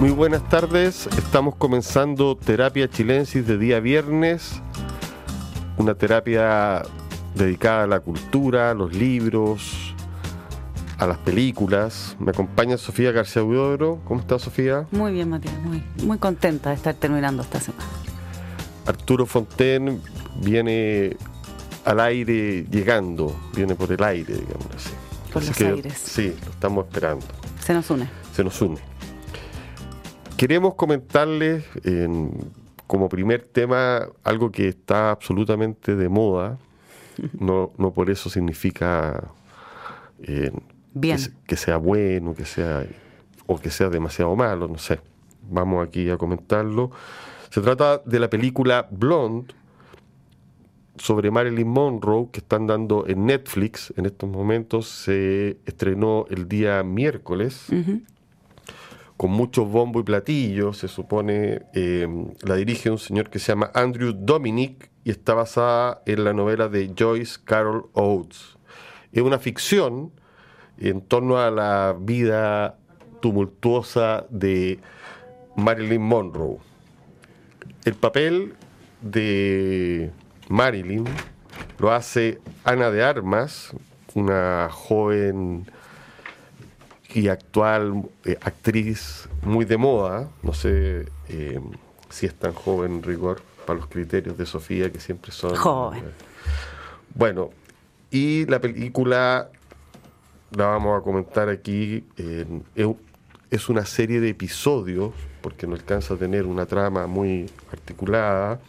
Muy buenas tardes, estamos comenzando Terapia Chilensis de día viernes, una terapia dedicada a la cultura, a los libros, a las películas. Me acompaña Sofía García Huidobro. ¿Cómo está Sofía? Muy bien, Matías, muy, muy contenta de estar terminando esta semana. Arturo Fonten viene al aire llegando, viene por el aire, digamos así. Por los aires. Sí, lo estamos esperando. Se nos une. Se nos une. Queremos comentarles como primer tema algo que está absolutamente de moda. No, no por eso significa eh, Bien. Que, que, sea bueno, que sea o que sea demasiado malo, no sé. Vamos aquí a comentarlo. Se trata de la película Blonde sobre Marilyn Monroe que están dando en Netflix en estos momentos. Se estrenó el día miércoles. Uh -huh con mucho bombo y platillo, se supone, eh, la dirige un señor que se llama Andrew Dominic y está basada en la novela de Joyce Carol Oates. Es una ficción en torno a la vida tumultuosa de Marilyn Monroe. El papel de Marilyn lo hace Ana de Armas, una joven y actual eh, actriz muy de moda, no sé eh, si es tan joven en rigor para los criterios de Sofía, que siempre son... Joven. Eh, bueno, y la película, la vamos a comentar aquí, es una serie de episodios, porque no alcanza a tener una trama muy articulada,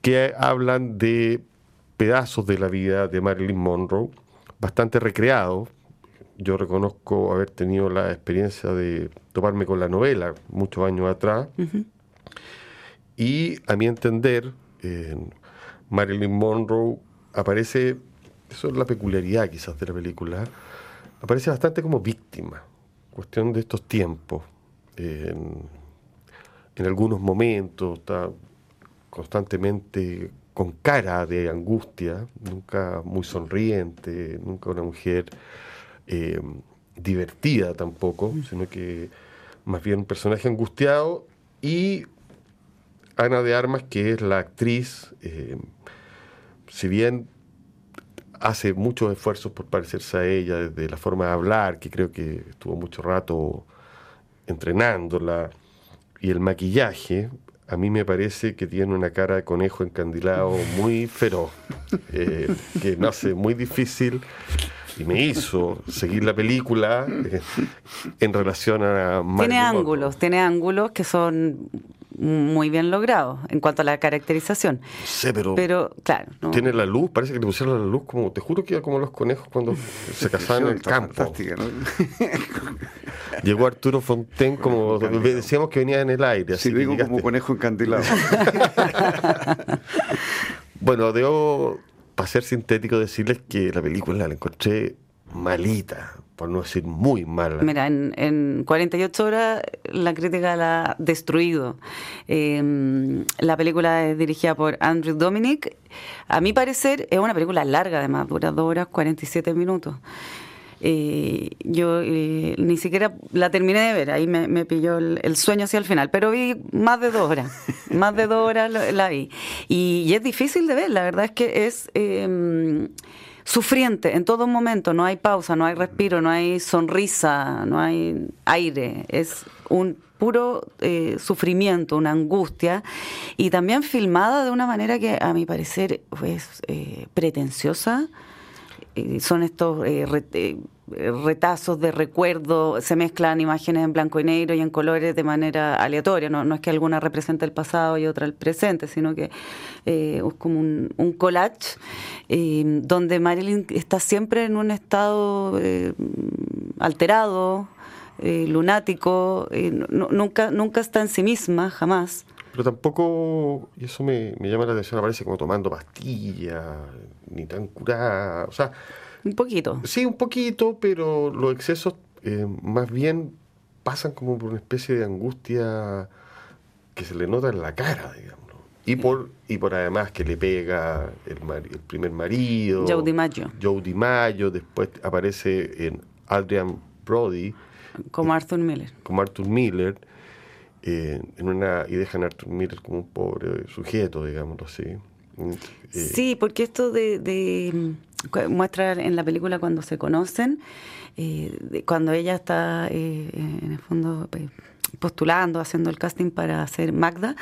que hablan de pedazos de la vida de Marilyn Monroe, bastante recreados, yo reconozco haber tenido la experiencia de toparme con la novela muchos años atrás. Uh -huh. Y a mi entender, eh, Marilyn Monroe aparece, eso es la peculiaridad quizás de la película, aparece bastante como víctima, cuestión de estos tiempos. Eh, en, en algunos momentos está constantemente con cara de angustia, nunca muy sonriente, nunca una mujer eh, divertida tampoco, sino que más bien un personaje angustiado y Ana de Armas, que es la actriz, eh, si bien hace muchos esfuerzos por parecerse a ella, desde la forma de hablar, que creo que estuvo mucho rato entrenándola, y el maquillaje, a mí me parece que tiene una cara de conejo encandilado muy feroz, eh, que me hace muy difícil y me hizo seguir la película eh, en relación a Marilyn Tiene ángulos, tiene ángulos que son muy bien logrados en cuanto a la caracterización. Sí, pero, pero claro. No. Tiene la luz, parece que le pusieron la luz como, te juro que iba como los conejos cuando se casaban en el campo. ¿no? Llegó Arturo Fonten como decíamos que venía en el aire. Así sí, digo como conejo encandilado. bueno, debo para ser sintético, decirles que la película la encontré malita, por no decir muy mala. Mira, en, en 48 horas la crítica la ha destruido. Eh, la película es dirigida por Andrew Dominic. A mi parecer es una película larga, además, dura 2 horas 47 minutos. Eh, yo eh, ni siquiera la terminé de ver, ahí me, me pilló el, el, sueño hacia el final, pero vi más de dos horas, más de dos horas la, la vi. Y, y, es difícil de ver, la verdad es que es eh, sufriente en todo momento, no hay pausa, no hay respiro, no hay sonrisa, no hay aire, es un puro eh, sufrimiento, una angustia, y también filmada de una manera que a mi parecer es eh, pretenciosa son estos eh, retazos de recuerdo, se mezclan imágenes en blanco y negro y en colores de manera aleatoria, no, no es que alguna represente el pasado y otra el presente, sino que eh, es como un, collage eh, donde Marilyn está siempre en un estado alterado, lunático, nunca, nunca está en sí misma, jamás pero tampoco, y eso me, me, llama la atención, aparece como tomando pastillas, ni tan curada, o sea... Un poquito. Sí, un poquito, pero los excesos eh, más bien pasan como por una especie de angustia que se le nota en la cara, digamos. Y por, y por además que le pega el, mari, el primer marido. Joe DiMaggio. Joe DiMaggio, después aparece en Adrian Brody, Como Arthur Miller. Como Arthur Miller. Eh, en una, y dejan a Arthur Miller como un pobre sujeto, digámoslo así. Eh, sí, porque esto de, de, muestra en la película cuando se conocen, eh, cuando ella está en el fondo postulando, haciendo el casting para hacer Magda,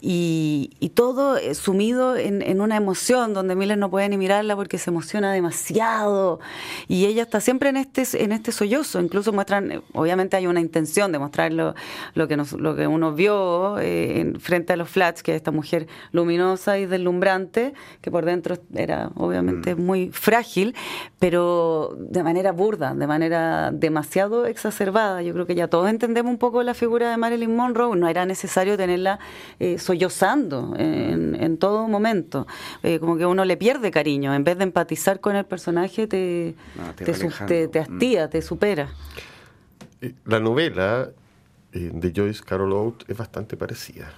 y, y todo eh, sumido en, en, una emoción donde Miller no puede ni mirarla porque se emociona demasiado, y ella está siempre en este, en este sollozo, incluso muestran, obviamente hay una intención de mostrar lo, que, nos, lo que uno vio eh, en, frente a los flats, que es esta mujer luminosa y deslumbrante, que por dentro era obviamente mm. muy frágil, pero de manera burda, de manera demasiado exacerbada. Yo creo que ya todos entendemos un poco la figura de Marilyn Monroe, no era necesario tenerla eh, sollozando en, todo momento. Eh, como que uno le pierde cariño, en vez de empatizar con el personaje, te, ah, te, hastía, mm. te supera. Eh, la novela de Joyce Carol Oates es bastante parecida.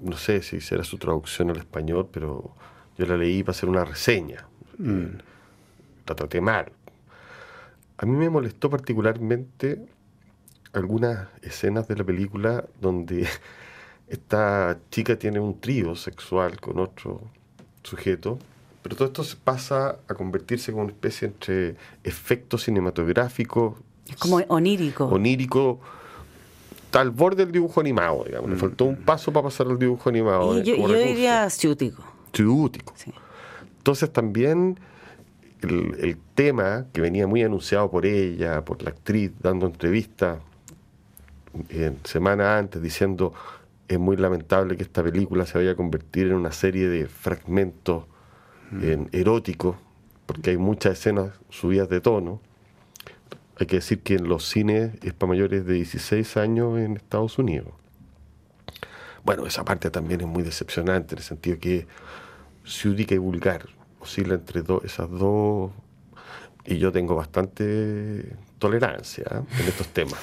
no sé si será su traducción al español, pero yo la leí para hacer una reseña. Mm. La traté mal. A mí me molestó particularmente algunas escenas de la película donde esta chica tiene un trío sexual con otro sujeto, pero todo esto se pasa a convertirse en una especie entre efecto cinematográfico. Es como onírico. Onírico, tal borde del dibujo animado, digamos. Le faltó un mm. paso para pasar al dibujo animado. Y yo, yo diría ciútico. Ciútico. Entonces también el, el, tema que venía muy anunciado por ella, por la actriz, dando entrevistas semana antes diciendo es muy lamentable que esta película se vaya a convertir en una serie de fragmentos mm. eróticos, porque hay muchas escenas subidas de tono. Hay que decir que en los cines es para mayores de 16 años en Estados Unidos. Bueno, esa parte también es muy decepcionante en el sentido que ciúdica y vulgar oscila entre esas dos. Y yo tengo bastante tolerancia ¿eh? en estos temas.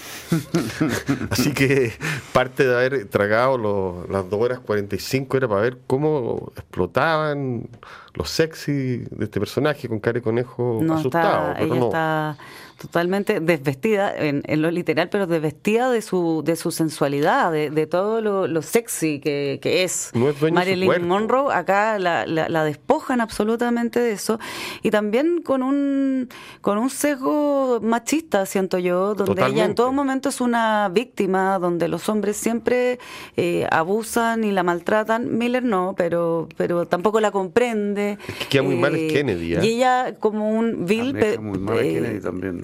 Así que parte de haber tragado las 2 horas 45 era para ver cómo explotaban los sexy de este personaje con cara de conejo asustado. ella está totalmente desvestida, en, lo literal, pero desvestida de su, de su sensualidad, de, todo lo, sexy que, es. Marilyn Monroe, acá la, la, despojan absolutamente de eso. Y también con un, con un sesgo machista, siento yo, donde ella en todo momento es una víctima, donde los hombres siempre eh, abusan y la maltratan. Miller no, pero, pero tampoco la comprende. Es que queda muy mal es eh, Kennedy. ¿eh? Y ella como un vil... muy mal Kennedy también.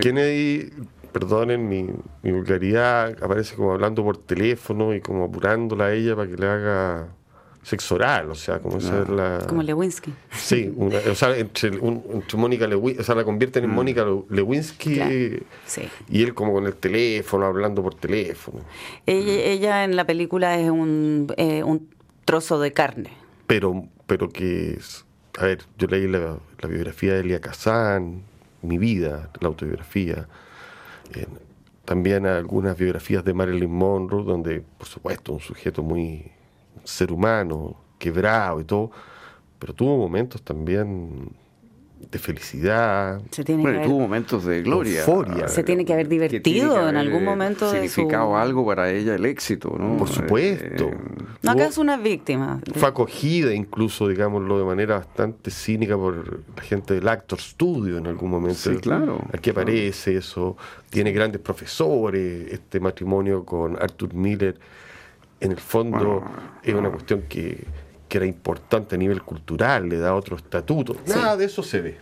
Kennedy, perdonen mi, mi, vulgaridad, aparece como hablando por teléfono y como apurándola a ella para que le haga sexo oral, o sea, como esa la... Como Lewinsky. Sí, o sea, entre, Mónica Lewinsky, o sea, la convierten en mm. Mónica Lewinsky y él como con el teléfono, hablando por teléfono. Ella, en la película es un, eh, un trozo de carne. Pero, pero que es... A ver, yo leí la, la biografía de Elia Kazan, mi vida, la autobiografía. también algunas biografías de Marilyn Monroe, donde, por supuesto, un sujeto muy ser humano, quebrado y todo, pero tuvo momentos también de felicidad. Se tiene bueno, tuvo momentos de gloria. Euforia. Se tiene que haber divertido en algún momento. Significado algo para ella el éxito, ¿no? Por supuesto. Eh, no, acá es una víctima. Fue acogida incluso, digámoslo, de manera bastante cínica por la gente del Actor Studio en algún momento. Sí, claro. Aquí aparece eso. Tiene grandes profesores. Este matrimonio con Arthur Miller, en el fondo, es una cuestión que que era importante a nivel cultural, le da otro estatuto. Nada de eso se ve.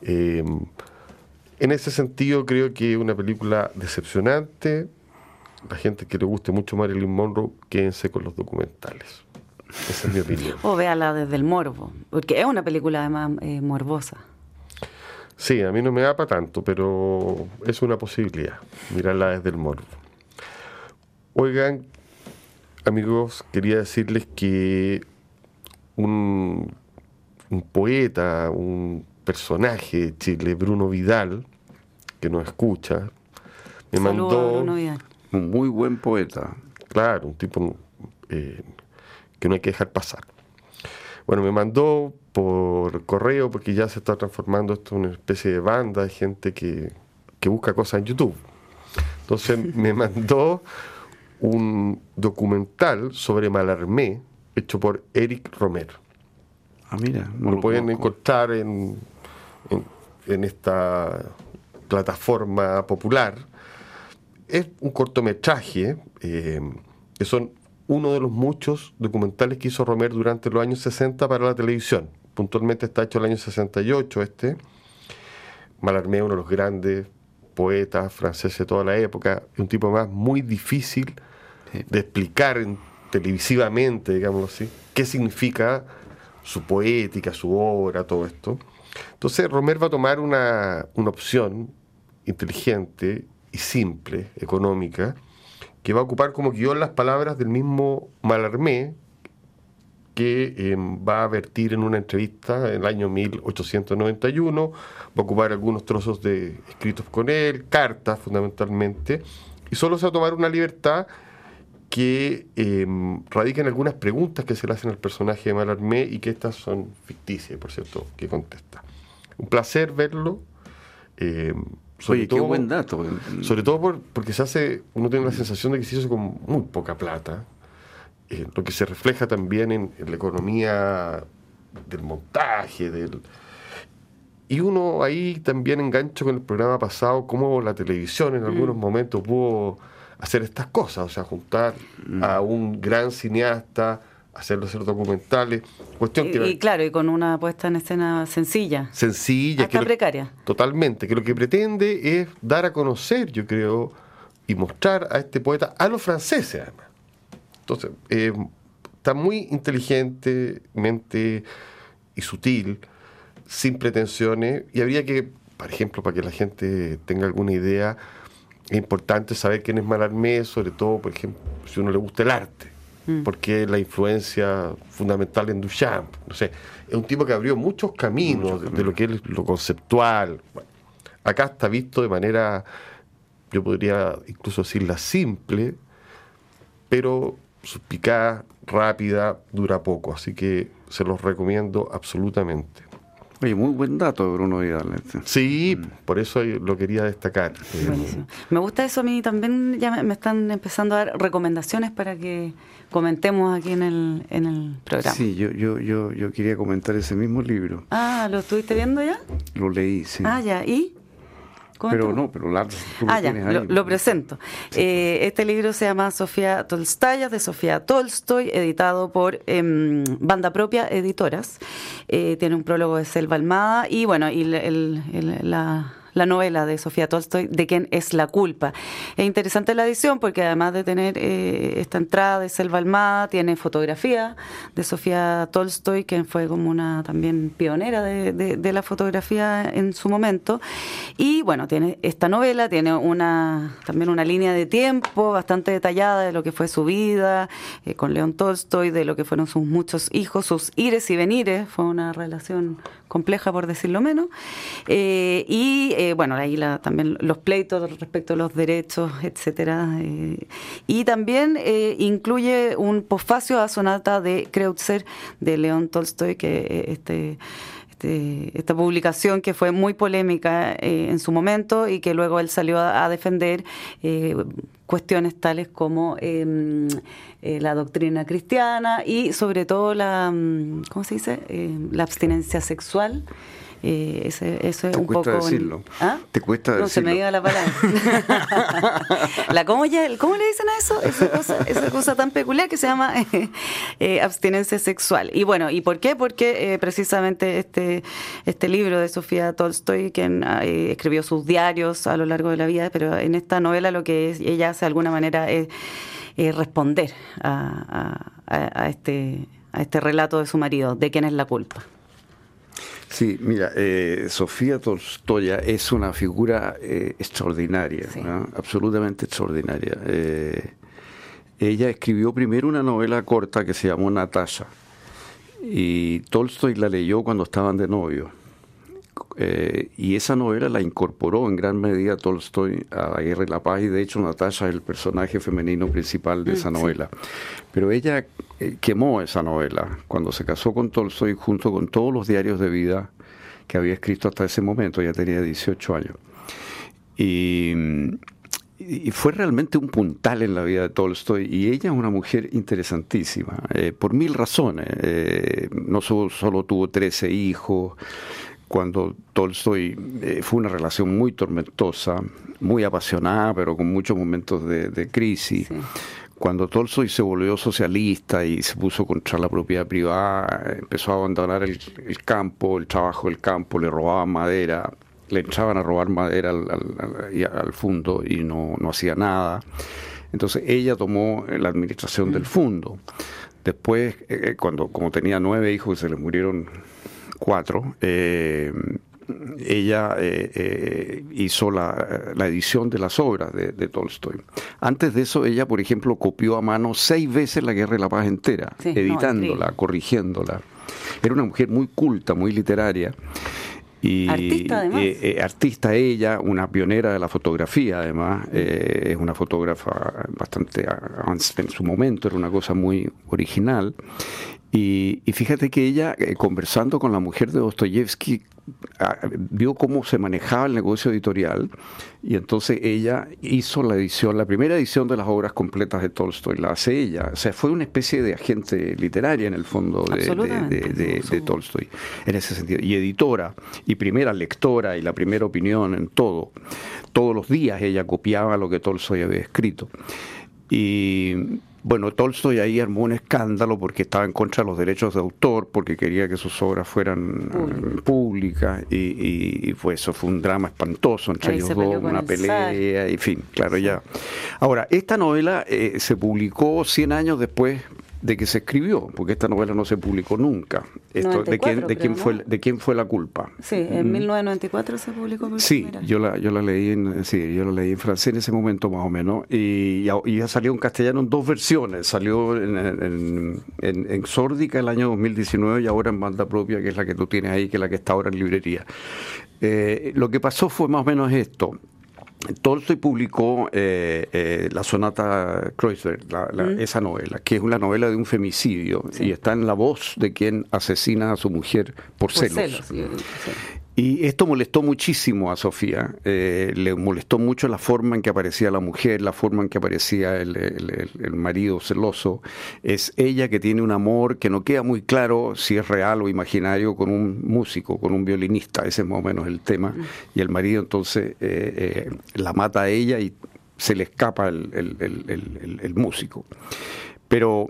Eh, en ese sentido, creo que es una película decepcionante. La gente que le guste mucho Marilyn Monroe, quédense con los documentales. Esa es mi opinión. o véala desde el morbo, porque es una película además eh, morbosa. Sí, a mí no me da para tanto, pero es una posibilidad, mirarla desde el morbo. Oigan, amigos, quería decirles que un, poeta, un personaje de Chile, Bruno Vidal, que nos escucha, me mandó... Un muy buen poeta. Claro, un tipo eh, que no hay que dejar pasar. Bueno, me mandó por correo, porque ya se está transformando esto en una especie de banda de gente que que busca cosas en YouTube. Entonces me mandó un documental sobre Malarmé hecho por Eric Romero. Ah, mira, lo, pueden encontrar en, en, esta plataforma popular. Es un cortometraje eh, que son uno de los muchos documentales que hizo Romero durante los años 60 para la televisión. Puntualmente está hecho el año 68 este. Malarmé, uno de los grandes poetas franceses de toda la época, un tipo más muy difícil de explicar televisivamente, digamos así, qué significa su poética, su obra, todo esto. Entonces Romer va a tomar una, opción inteligente y simple, económica, que va a ocupar como guion las palabras del mismo Malarmé, que em, va a vertir en una entrevista en el año 1891, va a ocupar algunos trozos de escritos con él, cartas fundamentalmente, y solo se va a tomar una libertad que eh, radica en algunas preguntas que se le hacen al personaje de Malarmé y que estas son ficticias, por cierto, que contesta. Un placer verlo. Eh, sobre todo, qué buen dato. Sobre todo porque se hace, uno tiene la sensación de que se hizo con muy poca plata, eh, lo que se refleja también en, la economía del montaje, del... Y uno ahí también engancho con el programa pasado, cómo la televisión en algunos mm. momentos pudo hacer estas cosas, o sea, juntar mm. a un gran cineasta, hacerlo hacer documentales. Cuestión y, y, claro, y con una puesta en escena sencilla. Sencilla. Hasta precaria. totalmente, que lo que pretende es dar a conocer, yo creo, y mostrar a este poeta a los franceses, además. Entonces, eh, está muy inteligentemente y sutil, sin pretensiones, y habría que, por ejemplo, para que la gente tenga alguna idea, es importante saber quién es Malarmé, sobre todo, por ejemplo, si uno le gusta el arte, mm. porque es la influencia fundamental en Duchamp. No sé, es un tipo que abrió muchos caminos, De, lo que es lo conceptual. acá está visto de manera, yo podría incluso decirla simple, pero suspicaz, rápida, dura poco. Así que se los recomiendo absolutamente. Oye, muy buen dato Bruno Vidal. Este. Sí, mm. por eso lo quería destacar. Buenísimo. Me gusta eso a mí también, ya me están empezando a dar recomendaciones para que comentemos aquí en el, en el programa. Sí, yo, yo, yo, yo quería comentar ese mismo libro. Ah, ¿lo estuviste viendo ya? Lo leí, sí. Ah, ya, ¿y? Pero no, pero la, ah, ya, lo, presento. Eh, este libro se llama Sofía Tolstaya, de Sofía Tolstoy, editado por em, Banda Propia Editoras. Eh, tiene un prólogo de Selva Almada y bueno, y la la novela de Sofía Tolstoy, de quién es la culpa. Es interesante la edición porque además de tener eh, esta entrada de Selva Almada, tiene fotografía de Sofía Tolstoy, que fue como una también pionera de, la fotografía en su momento. Y bueno, tiene esta novela, tiene una también una línea de tiempo bastante detallada de lo que fue su vida eh, con León Tolstoy, de lo que fueron sus muchos hijos, sus ires y venires, fue una relación compleja por decirlo menos. Eh, y eh, bueno, ahí la, también los pleitos respecto a los derechos, etcétera. Eh, y también incluye un posfacio a sonata de Kreutzer de León Tolstoy, que este este, esta publicación que fue muy polémica en su momento y que luego él salió a, defender cuestiones tales como em, la doctrina cristiana y sobre todo la, mm, ¿cómo se dice? la abstinencia sexual. Eh, ese, eso es Te un cuesta poco. Decirlo. ¿Ah? Te cuesta decirlo. No se me diga la palabra. la, ¿cómo, ya, ¿Cómo le dicen a eso? Esa cosa, esa cosa tan peculiar que se llama eh, abstinencia sexual. Y bueno, ¿y por qué? Porque eh, precisamente este, este libro de Sofía Tolstoy, quien eh, escribió sus diarios a lo largo de la vida, pero en esta novela lo que ella hace de alguna manera es responder a, a, a este, a este relato de su marido, de quién es la culpa. Sí, mira, eh, Sofía Tolstoya es una figura eh, extraordinaria, absolutamente extraordinaria. Eh, ella escribió primero una novela corta que se llamó Natasha y Tolstoy la leyó cuando estaban de novio. Eh, y esa novela la incorporó en gran medida Tolstoy a la Guerra y la Paz, y de hecho Natasha es el personaje femenino principal de mm, esa novela. Pero ella quemó esa novela cuando se casó con Tolstoy junto con todos los diarios de vida que había escrito hasta ese momento, ya tenía 18 años. Y, fue realmente un puntal en la vida de Tolstoy y ella es una mujer interesantísima, eh, por mil razones. Eh, no solo, solo, tuvo 13 hijos, cuando Tolstoy eh, fue una relación muy tormentosa, muy apasionada, pero con muchos momentos de, crisis. Cuando Tolstoy se volvió socialista y se puso contra la propiedad privada, empezó a abandonar el, el campo, el trabajo del campo, le robaban madera, le echaban a robar madera al, al, al fondo y no, no, hacía nada. Entonces ella tomó la administración del fondo. Después, eh, cuando como tenía nueve hijos y se le murieron cuatro, eh, ella eh, eh, hizo la, la, edición de las obras de, de, Tolstoy. Antes de eso, ella, por ejemplo, copió a mano seis veces la Guerra de la Paz entera, sí, editándola, no, corrigiéndola. Era una mujer muy culta, muy literaria. Y, artista, además. Eh, eh, artista ella, una pionera de la fotografía, además. Eh, es una fotógrafa bastante en su momento, era una cosa muy original. Y, y fíjate que ella, eh, conversando con la mujer de Dostoyevsky, vio cómo se manejaba el negocio editorial y entonces ella hizo la edición, la primera edición de las obras completas de Tolstoy, la hace ella. O sea, fue una especie de agente literaria en el fondo de, de, de, de Tolstoy, en ese sentido. Y editora, y primera lectora, y la primera opinión en todo. Todos los días ella copiaba lo que Tolstoy había escrito. Y bueno, Tolstoy ahí armó un escándalo porque estaba en contra de los derechos de autor, porque quería que sus obras fueran Público. públicas, y, y, y, pues eso fue un drama espantoso entre ahí ellos dos, una pelea, y en fin, claro, sí. ya. Ahora, esta novela eh, se publicó 100 años después de que se escribió, porque esta novela no se publicó nunca. Esto, 94, ¿de, quién, de, quién fue, ¿De quién fue la culpa? Sí, en mm. 1994 se publicó por Sí, yo la, yo la leí en sí, yo la leí en francés en ese momento más o menos, y, y ya salió en castellano en dos versiones. Salió en, en, en, en Sórdica el año 2019 y ahora en banda propia, que es la que tú tienes ahí, que es la que está ahora en librería. Eh, lo que pasó fue más o menos esto. Tolstoy publicó eh, eh, la sonata Kreuzberg, la, la, mm. esa novela, que es una novela de un femicidio sí. y está en la voz de quien asesina a su mujer por, por celos. celos sí, sí. Y esto molestó muchísimo a Sofía, eh, le molestó mucho la forma en que aparecía la mujer, la forma en que aparecía el, el, el, marido celoso. Es ella que tiene un amor que no queda muy claro si es real o imaginario con un músico, con un violinista, ese es más o menos el tema. Y el marido entonces eh, eh, la mata a ella y se le escapa el, músico. Pero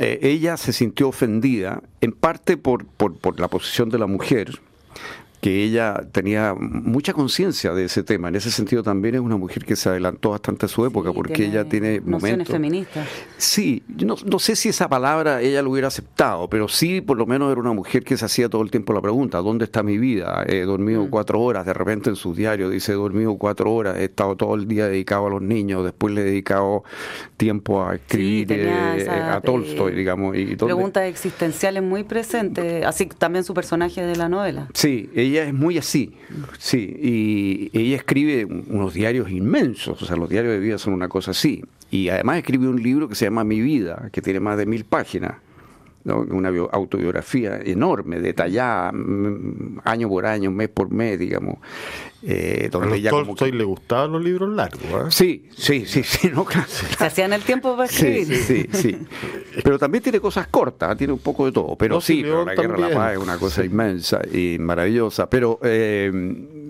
ella se sintió ofendida, en parte por, por, por la posición de la mujer, que ella tenía mucha conciencia de ese tema. En ese sentido también es una mujer que se adelantó bastante a su época sí, porque ella tiene momentos feministas. Sí, no, no, sé si esa palabra ella lo hubiera aceptado, pero sí por lo menos era una mujer que se hacía todo el tiempo la pregunta, ¿dónde está mi vida? He dormido mm. cuatro horas, de repente en su diario dice, he dormido cuatro horas, he estado todo el día dedicado a los niños, después le he dedicado tiempo a escribir sí, eh, esa, a Tolstoy, eh, digamos. Y preguntas existenciales muy presentes, así también su personaje de la novela. Sí, ella ella es muy así, sí, y ella escribe unos diarios inmensos, o sea, los diarios de vida son una cosa así, y además escribe un libro que se llama Mi vida, que tiene más de mil páginas, ¿no? una autobiografía enorme, detallada, año por año, mes por mes, digamos. Eh, donde ella Tolstoy que... le gustaban los libros largos. ¿eh? Sí, sí, sí, sí. No, claro. Se hacían el tiempo para escribir. Sí, sí, sí, Pero también tiene cosas cortas, tiene un poco de todo. Pero no, sí, pero la Guerra de la Paz es una cosa sí. inmensa y maravillosa. Pero eh,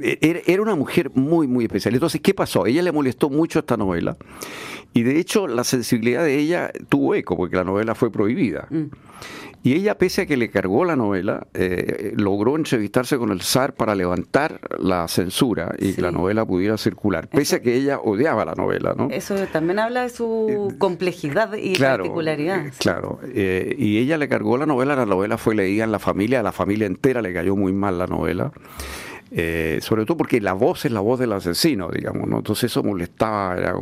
era una mujer muy, muy especial. Entonces, ¿qué pasó? Ella le molestó mucho esta novela. Y de hecho, la sensibilidad de ella tuvo eco, porque la novela fue prohibida. Mm. Y ella, pese a que le cargó la novela, eh, logró entrevistarse con el zar para levantar la censura y sí. que la novela pudiera circular, pese Eso, a que ella odiaba la novela. ¿no? Eso también habla de su complejidad y claro, particularidad. Claro, eh, y ella le cargó la novela, la novela fue leída en la familia, a la familia entera le cayó muy mal la novela. Eh, sobre todo porque la voz es la voz del asesino, digamos, ¿no? Entonces eso molestaba, era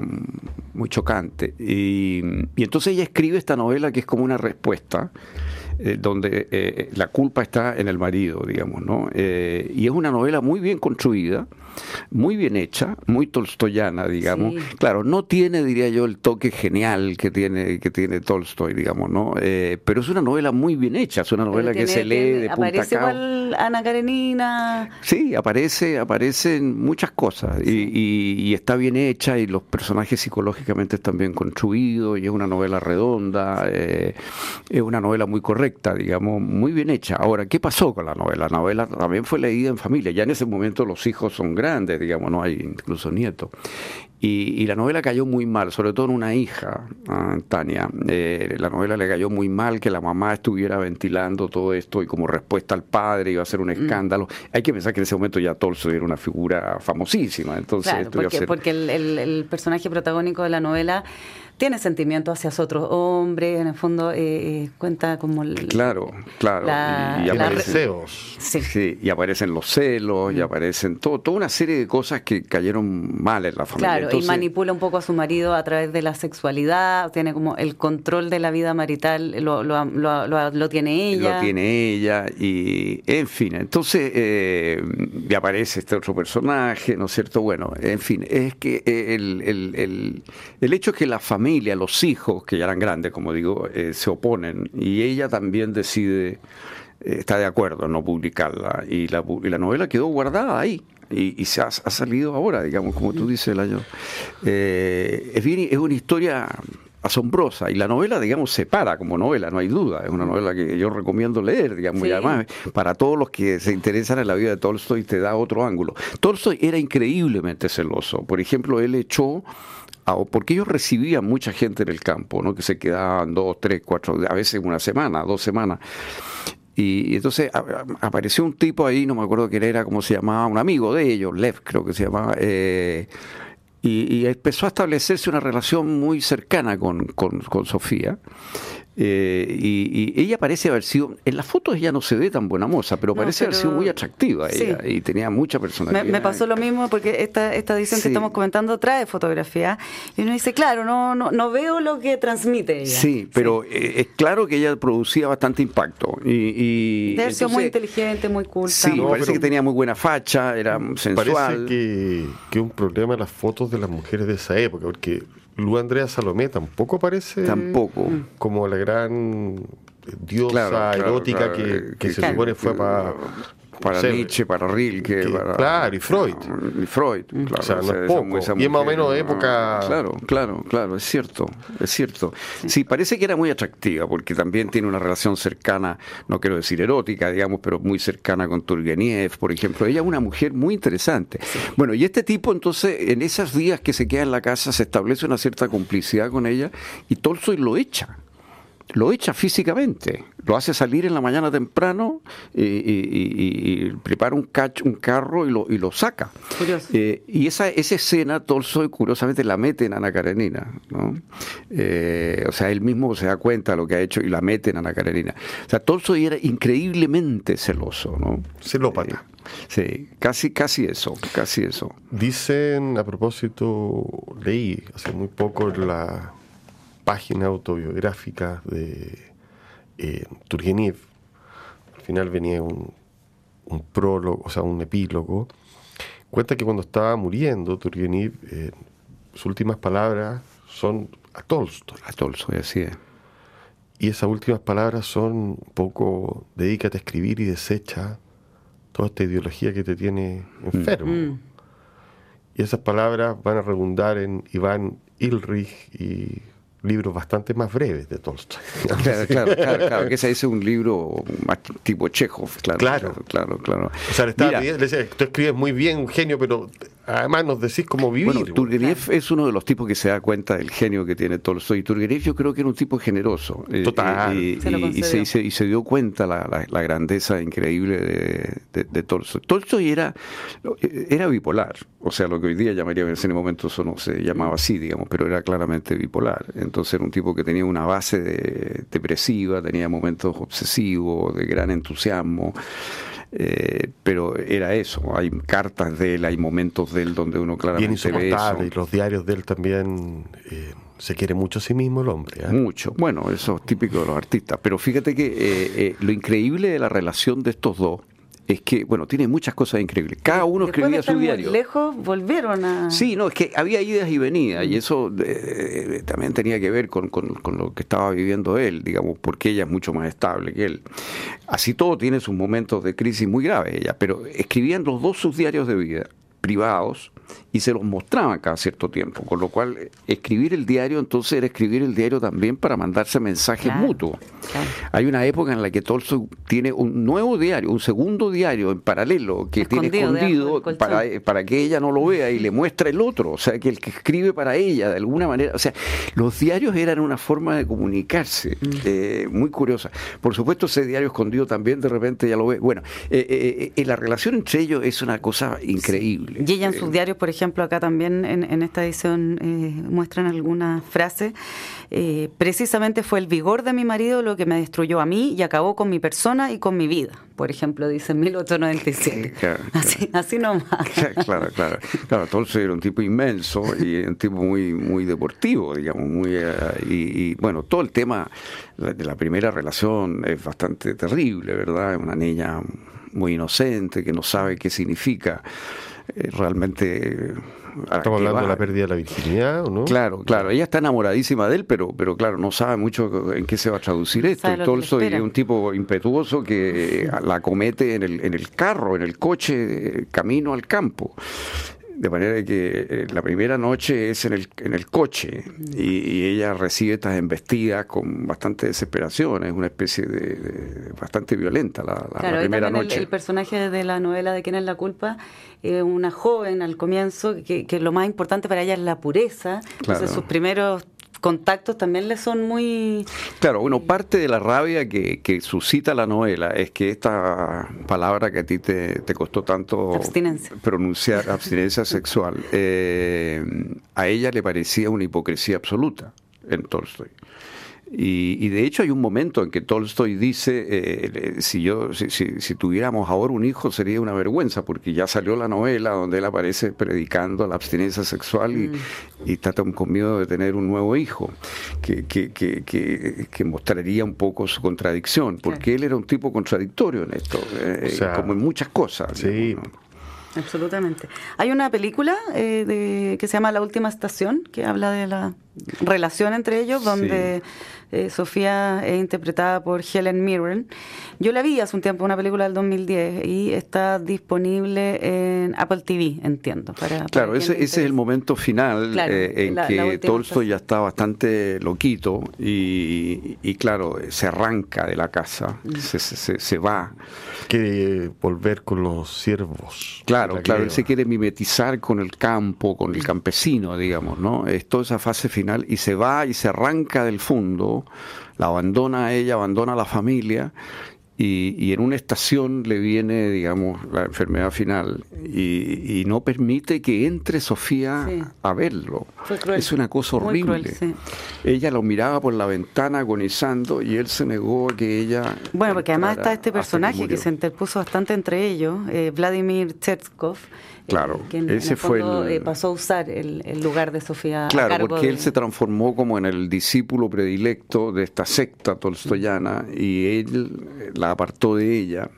muy chocante. Y, entonces ella escribe esta novela que es como una respuesta, eh, donde eh, la culpa está en el marido, digamos, ¿no? Eh, y es una novela muy bien construida, muy bien hecha, muy tolstoyana, digamos. Claro, no tiene, diría yo, el toque genial que tiene, que tiene Tolstoy, digamos, ¿no? Eh, pero es una novela muy bien hecha, es una novela que se lee de punta Aparece igual Ana Karenina. Sí, aparece, aparecen muchas cosas y, está bien hecha y los personajes psicológicamente están bien construidos y es una novela redonda, eh, es una novela muy correcta, digamos, muy bien hecha. Ahora, ¿qué pasó con la novela? La novela también fue leída en familia, ya en ese momento los hijos son grandes, digamos, no hay incluso nietos. Y, la novela cayó muy mal, sobre todo en una hija, Tania. Eh, la novela le cayó muy mal que la mamá estuviera ventilando todo esto y como respuesta al padre iba a ser un mm. escándalo. Hay que pensar que en ese momento ya Tolstoy era una figura famosísima. Entonces, porque, porque el, el personaje protagónico de la novela tiene sentimientos hacia otros hombres, en el fondo eh, eh, cuenta como... claro, claro. y, aparecen sí. y aparecen los celos, y mm. aparecen todo, toda una serie de cosas que cayeron mal en la familia. Claro, y manipula un poco a su marido a través de la sexualidad, tiene como el control de la vida marital, lo, lo, lo, tiene ella. Lo tiene ella, y en fin, entonces eh, y aparece este otro personaje, ¿no es cierto? Bueno, en fin, es que el, el, el, el hecho es que la familia los hijos, que ya eran grandes, como digo, eh, se oponen y ella también decide, eh, está de acuerdo en no publicarla y la, y la novela quedó guardada ahí. Y, se ha, salido ahora, digamos, como tú dices, el año. Eh, es, bien, es una historia asombrosa y la novela, digamos, se para como novela, no hay duda. Es una novela que yo recomiendo leer, digamos, y además para todos los que se interesan en la vida de Tolstoy te da otro ángulo. Tolstoy era increíblemente celoso. Por ejemplo, él echó porque ellos recibían mucha gente en el campo, ¿no? que se quedaban dos, tres, cuatro, a veces una semana, dos semanas. Y, entonces apareció un tipo ahí, no me acuerdo quién era, cómo se llamaba, un amigo de ellos, Lev creo que se llamaba, eh, y, empezó a establecerse una relación muy cercana con, con, con Sofía. Eh, y, ella parece haber sido, en las fotos ella no se ve tan buena moza, pero parece haber sido muy atractiva ella y tenía mucha personalidad. Me, pasó lo mismo porque esta, esta edición que estamos comentando trae fotografía y uno dice, claro, no, no, no veo lo que transmite ella. Sí, pero eh, es claro que ella producía bastante impacto. Y, Debe ser muy inteligente, muy culta. Sí, parece que tenía muy buena facha, era sensual. Parece que, que un problema las fotos de las mujeres de esa época, porque Lu Andrea Salomé tampoco aparece tampoco. Como la gran diosa erótica que, se supone fue para para Nietzsche, para Rilke, para, claro, y Freud. Y Freud, claro. O sea, no es poco. y es más o menos época... Claro, claro, claro, es cierto, es cierto. Sí, parece que era muy atractiva, porque también tiene una relación cercana, no quiero decir erótica, digamos, pero muy cercana con Turgeniev, por ejemplo. Ella es una mujer muy interesante. Bueno, y este tipo, entonces, en esos días que se queda en la casa, se establece una cierta complicidad con ella, y Tolstoy lo echa lo echa físicamente, lo hace salir en la mañana temprano y, prepara un, un carro y lo, y lo saca. Eh, y esa, esa escena Tolstoy curiosamente la mete en Ana Karenina. ¿no? Eh, o sea, él mismo se da cuenta de lo que ha hecho y la mete en Ana Karenina. O sea, Tolstoy era increíblemente celoso. ¿no? Celópata. Eh, sí, casi, casi eso, casi eso. Dicen, a propósito, leí hace muy poco la página autobiográfica de eh, Turgenev. Al final venía un, prólogo, o sea, un epílogo. Cuenta que cuando estaba muriendo Turgenev, eh, sus últimas palabras son a Tolstoy. A Tolstoy, así es. Y esas últimas palabras son un poco, dedícate a escribir y desecha toda esta ideología que te tiene enfermo. Mm. Y esas palabras van a redundar en Iván Ilrich y libros bastante más breves de Tolstoy. Claro, claro, claro, que ese es un libro más tipo Chekhov, claro. Claro, claro, claro. O sea, le estaba pidiendo, le decía, tú escribes muy bien, un genio, pero además nos decís cómo vivir. Bueno, Turgenev es uno de los tipos que se da cuenta del genio que tiene Tolstoy. Y Turgenev yo creo que era un tipo generoso. Eh, Total. y, se y, se, dio cuenta la, la, grandeza increíble de, de, Tolstoy. Tolstoy era, era bipolar. O sea, lo que hoy día llamaría, en ese momento eso no se llamaba así, digamos, pero era claramente bipolar. Entonces era un tipo que tenía una base depresiva, tenía momentos obsesivos, de gran entusiasmo. Eh, pero era eso, hay cartas de él, hay momentos de él donde uno claramente ve eso. Y los diarios de él también eh, se quiere mucho a sí mismo el hombre. ¿eh? Mucho, bueno, eso es típico de los artistas, pero fíjate que lo increíble de la relación de estos dos es que, bueno, tiene muchas cosas increíbles. Cada uno Después escribía de estar su muy diario. lejos volvieron a. Sí, no, es que había idas y venidas y eso eh, también tenía que ver con, con- con lo que estaba viviendo él, digamos, porque ella es mucho más estable que él. Así todo tiene sus momentos de crisis muy graves ella, pero escribían los dos sus diarios de vida privados y se los mostraban cada cierto tiempo, con lo cual eh, escribir el diario entonces era escribir el diario también para mandarse mensajes Claro, mutuos. claro. Hay una época en la que Tolstoy tiene un nuevo diario, un segundo diario en paralelo que tiene Escondido del colchón. para, para que ella no lo vea y le muestra el otro, o sea, que el que escribe para ella de alguna manera, o sea, los diarios eran una forma de comunicarse Mm. eh, muy curiosa. Por supuesto, ese diario escondido también de repente ya lo ve. Bueno, eh, eh, eh, la relación entre ellos es una cosa increíble. Y ella en Eh, sus diarios, por ejemplo, acá también en, en esta edición eh, muestran algunas frases. eh, precisamente fue el vigor de mi marido lo que me destruyó a mí y acabó con mi persona y con mi vida. Por ejemplo, dice en 1897. Claro, claro. Así, así nomás. Claro, claro. Claro, Tolstoy era un tipo inmenso y un tipo muy, muy deportivo, digamos, muy eh, y, y, bueno, todo el tema de la primera relación es bastante terrible, ¿verdad? Es una niña muy inocente que no sabe qué significa realmente. eh, a Estamos hablando de la pérdida de la virginidad, ¿o no? Claro, claro. Ella está enamoradísima de él, pero, pero claro, no sabe mucho en qué se va a traducir esto. le Tolstoy es un tipo impetuoso que la comete en el, en el carro, en el coche, eh, camino al campo. De manera que eh, la primera noche es en el, en el coche y, y ella recibe estas embestidas con bastante desesperación. Es una especie de, de- bastante violenta la, Claro, primera también el, noche. el personaje de la novela de quién es la culpa, eh, una joven al comienzo, que, que lo más importante para ella es la pureza. Entonces Claro. sus primeros contactos también le son muy... Claro, bueno, parte de la rabia que, que suscita la novela es que esta palabra que a ti te, te costó tanto Abstinencia. pronunciar, abstinencia sexual, eh, a ella le parecía una hipocresía absoluta en Tolstoy. Y, y de hecho hay un momento en que Tolstoy dice, eh, si yo si, si- si tuviéramos ahora un hijo sería una vergüenza, porque ya salió la novela donde él aparece predicando la abstinencia sexual y, y está tan con miedo de tener un nuevo hijo, que, que, que, que, que mostraría un poco su contradicción, porque él era un tipo contradictorio en esto, eh, O sea, como en muchas cosas. sí. digamos, ¿no? Absolutamente. Hay una película eh, de, que se llama La Última Estación, que habla de la relación entre ellos, donde eh, Sofía es interpretada por Helen Mirren. Yo la vi hace un tiempo, una película del 2010, y está disponible en Apple TV, entiendo. Para, para Claro, ese, ese es el momento final Claro, eh, en la- la que última Tolstoy ya está bastante loquito y, y claro, se arranca de la casa, Mm. se, se- se- va. Quiere volver con los siervos. Claro, La claro, él se quiere mimetizar con el campo, con el campesino, digamos, ¿no? Es toda esa fase final y se va y se arranca del fondo, la abandona a ella, abandona a la familia y, y en una estación le viene, digamos, la enfermedad final y, y no permite que entre Sofía Sí. a verlo. Es una cosa horrible. cruel, sí. Ella lo miraba por la ventana agonizando y él se negó a que ella... Bueno, porque además está este personaje que, se interpuso bastante entre ellos, eh, Vladimir Eh, Claro, que en, ese en el fue el- eh, pasó a usar el, el lugar de Sofía. a Claro, cargo porque él se transformó como en el discípulo predilecto de esta secta tolstoyana y él eh, la apartó de ella.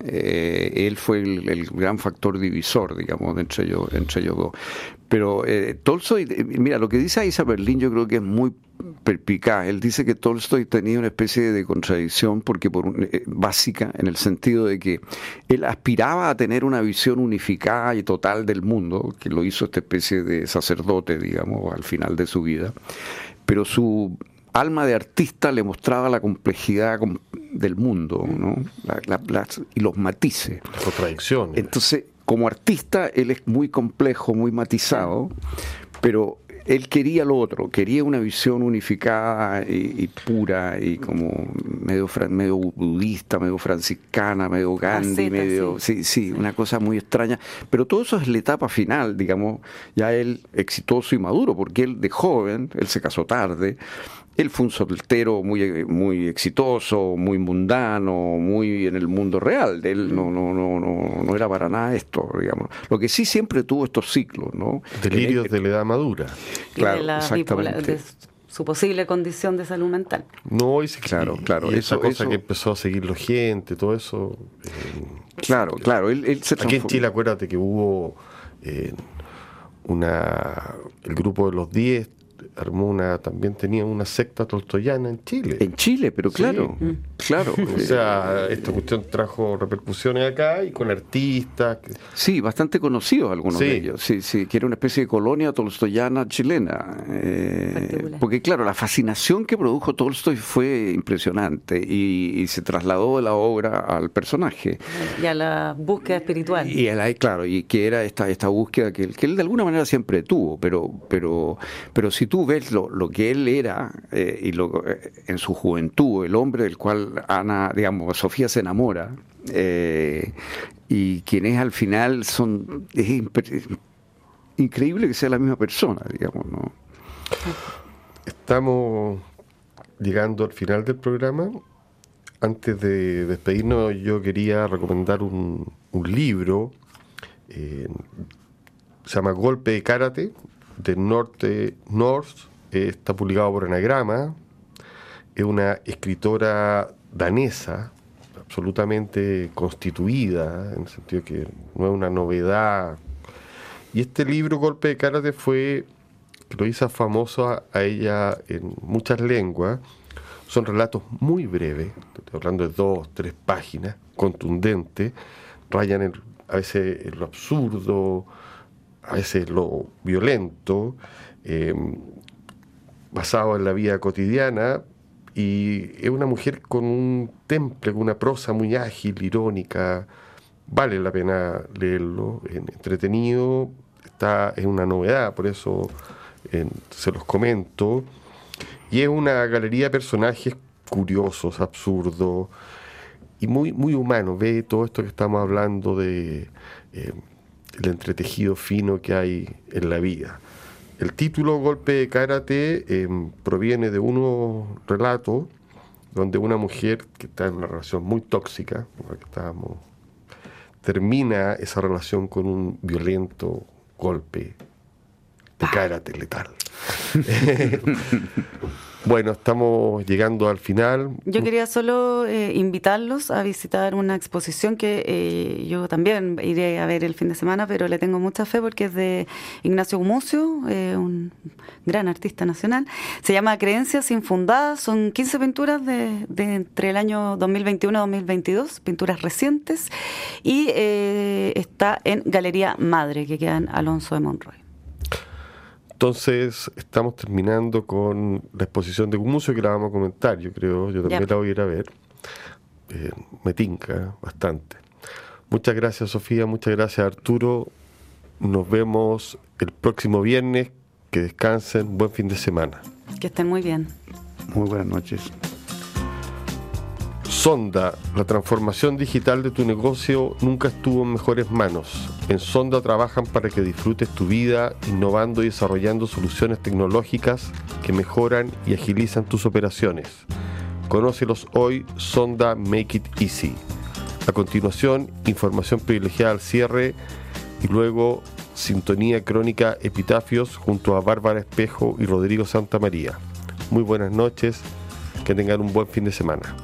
Eh, él fue el, el gran factor divisor, digamos, entre ellos, entre ellos dos. Pero eh, Tolstoy, mira, lo que dice Isa Berlín yo creo que es muy perpicaz. Él dice que Tolstoy tenía una especie de contradicción porque por eh, básica en el sentido de que él aspiraba a tener una visión unificada y total del mundo, que lo hizo esta especie de sacerdote, digamos, al final de su vida, pero su alma de artista le mostraba la complejidad com- del mundo, ¿no? La- la- las- y los matices. Las contradicciones. Entonces, como artista, él es muy complejo, muy matizado, pero él quería lo otro, quería una visión unificada y, y pura y como medio, fran- medio budista, medio franciscana, medio Gandhi, medio... sí. Sí, sí, una cosa muy extraña. Pero todo eso es la etapa final, digamos, ya él exitoso y maduro, porque él de joven, él se casó tarde, él fue un soltero muy, muy exitoso, muy mundano, muy en el mundo real. Él no, no, no, no, no era para nada esto, digamos. Lo que sí siempre tuvo estos ciclos, ¿no? Delirios de la edad madura. Y claro, de, la de su posible condición de salud mental. No, y, se- Claro, claro, Y esa eso- cosa eso- que empezó a seguirlo gente, todo eso. eh, Claro, claro. Él, se Aquí en Chile, acuérdate que hubo eh, una el grupo de los 10 armó una, también tenía una secta tolstoyana en Chile. En Chile, pero claro, mm. claro. o sea, esta cuestión trajo repercusiones acá y con artistas. Sí, bastante conocidos algunos de ellos. Sí, sí, que era una especie de colonia tolstoyana chilena. Eh, porque claro, la fascinación que produjo Tolstoy fue impresionante y, se trasladó de la obra al personaje. Y a la búsqueda espiritual. Y a claro, y que era esta, esta búsqueda que, que él de alguna manera siempre tuvo, pero, pero, pero si ves lo, lo que él era eh, y lo, eh, en su juventud, el hombre del cual Ana, digamos, Sofía se enamora, eh, y quien es al final son es increíble que sea la misma persona, digamos, ¿no? Estamos llegando al final del programa. Antes de despedirnos, yo quería recomendar un, un libro. se llama Golpe de Karate, de Norte North, eh, está publicado por Anagrama, es una escritora danesa, absolutamente constituida, en el sentido que no es una novedad. Y este libro, Golpe de Karate, fue, que lo hizo famoso a, ella en muchas lenguas. Son relatos muy breves, hablando de dos, tres páginas, contundentes, rayan a veces en lo absurdo, a veces lo violento, eh, basado en la vida cotidiana, y es una mujer con un temple, con una prosa muy ágil, irónica, vale la pena leerlo, entretenido, está en una novedad, por eso se los comento, y es una galería de personajes curiosos, absurdos, y muy, muy humanos, ve todo esto que estamos hablando de... Eh, el entretejido fino que hay en la vida. El título Golpe de Karate em, proviene de unos relatos donde una mujer que está en una relación muy tóxica, estábamos, termina esa relación con un violento golpe de karate letal. Bueno, estamos llegando al final. Yo quería solo eh, invitarlos a visitar una exposición que eh, yo también iré a ver el fin de semana, pero le tengo mucha fe porque es de Ignacio Gumucio, eh, un gran artista nacional. Se llama Creencias Infundadas, son 15 pinturas de, de entre el año 2021 y 2022, pinturas recientes, y está en Galería Madre, que queda en Alonso de Monroy. Entonces, estamos terminando con la exposición de Gumucio, que la vamos a comentar, yo creo. Yo también la voy a ir a ver. Eh, me tinca bastante. Muchas gracias, Sofía. Muchas gracias, Arturo. Nos vemos el próximo viernes. Que descansen. Buen fin de semana. Que estén muy bien. Muy buenas noches. Sonda, la transformación digital de tu negocio nunca estuvo en mejores manos. En Sonda trabajan para que disfrutes tu vida innovando y desarrollando soluciones tecnológicas que mejoran y agilizan tus operaciones. Conócelos hoy, Sonda Make It Easy. A continuación, información privilegiada al cierre y luego sintonía crónica Epitafios junto a Bárbara Espejo y Rodrigo Santa María. Muy buenas noches, que tengan un buen fin de semana.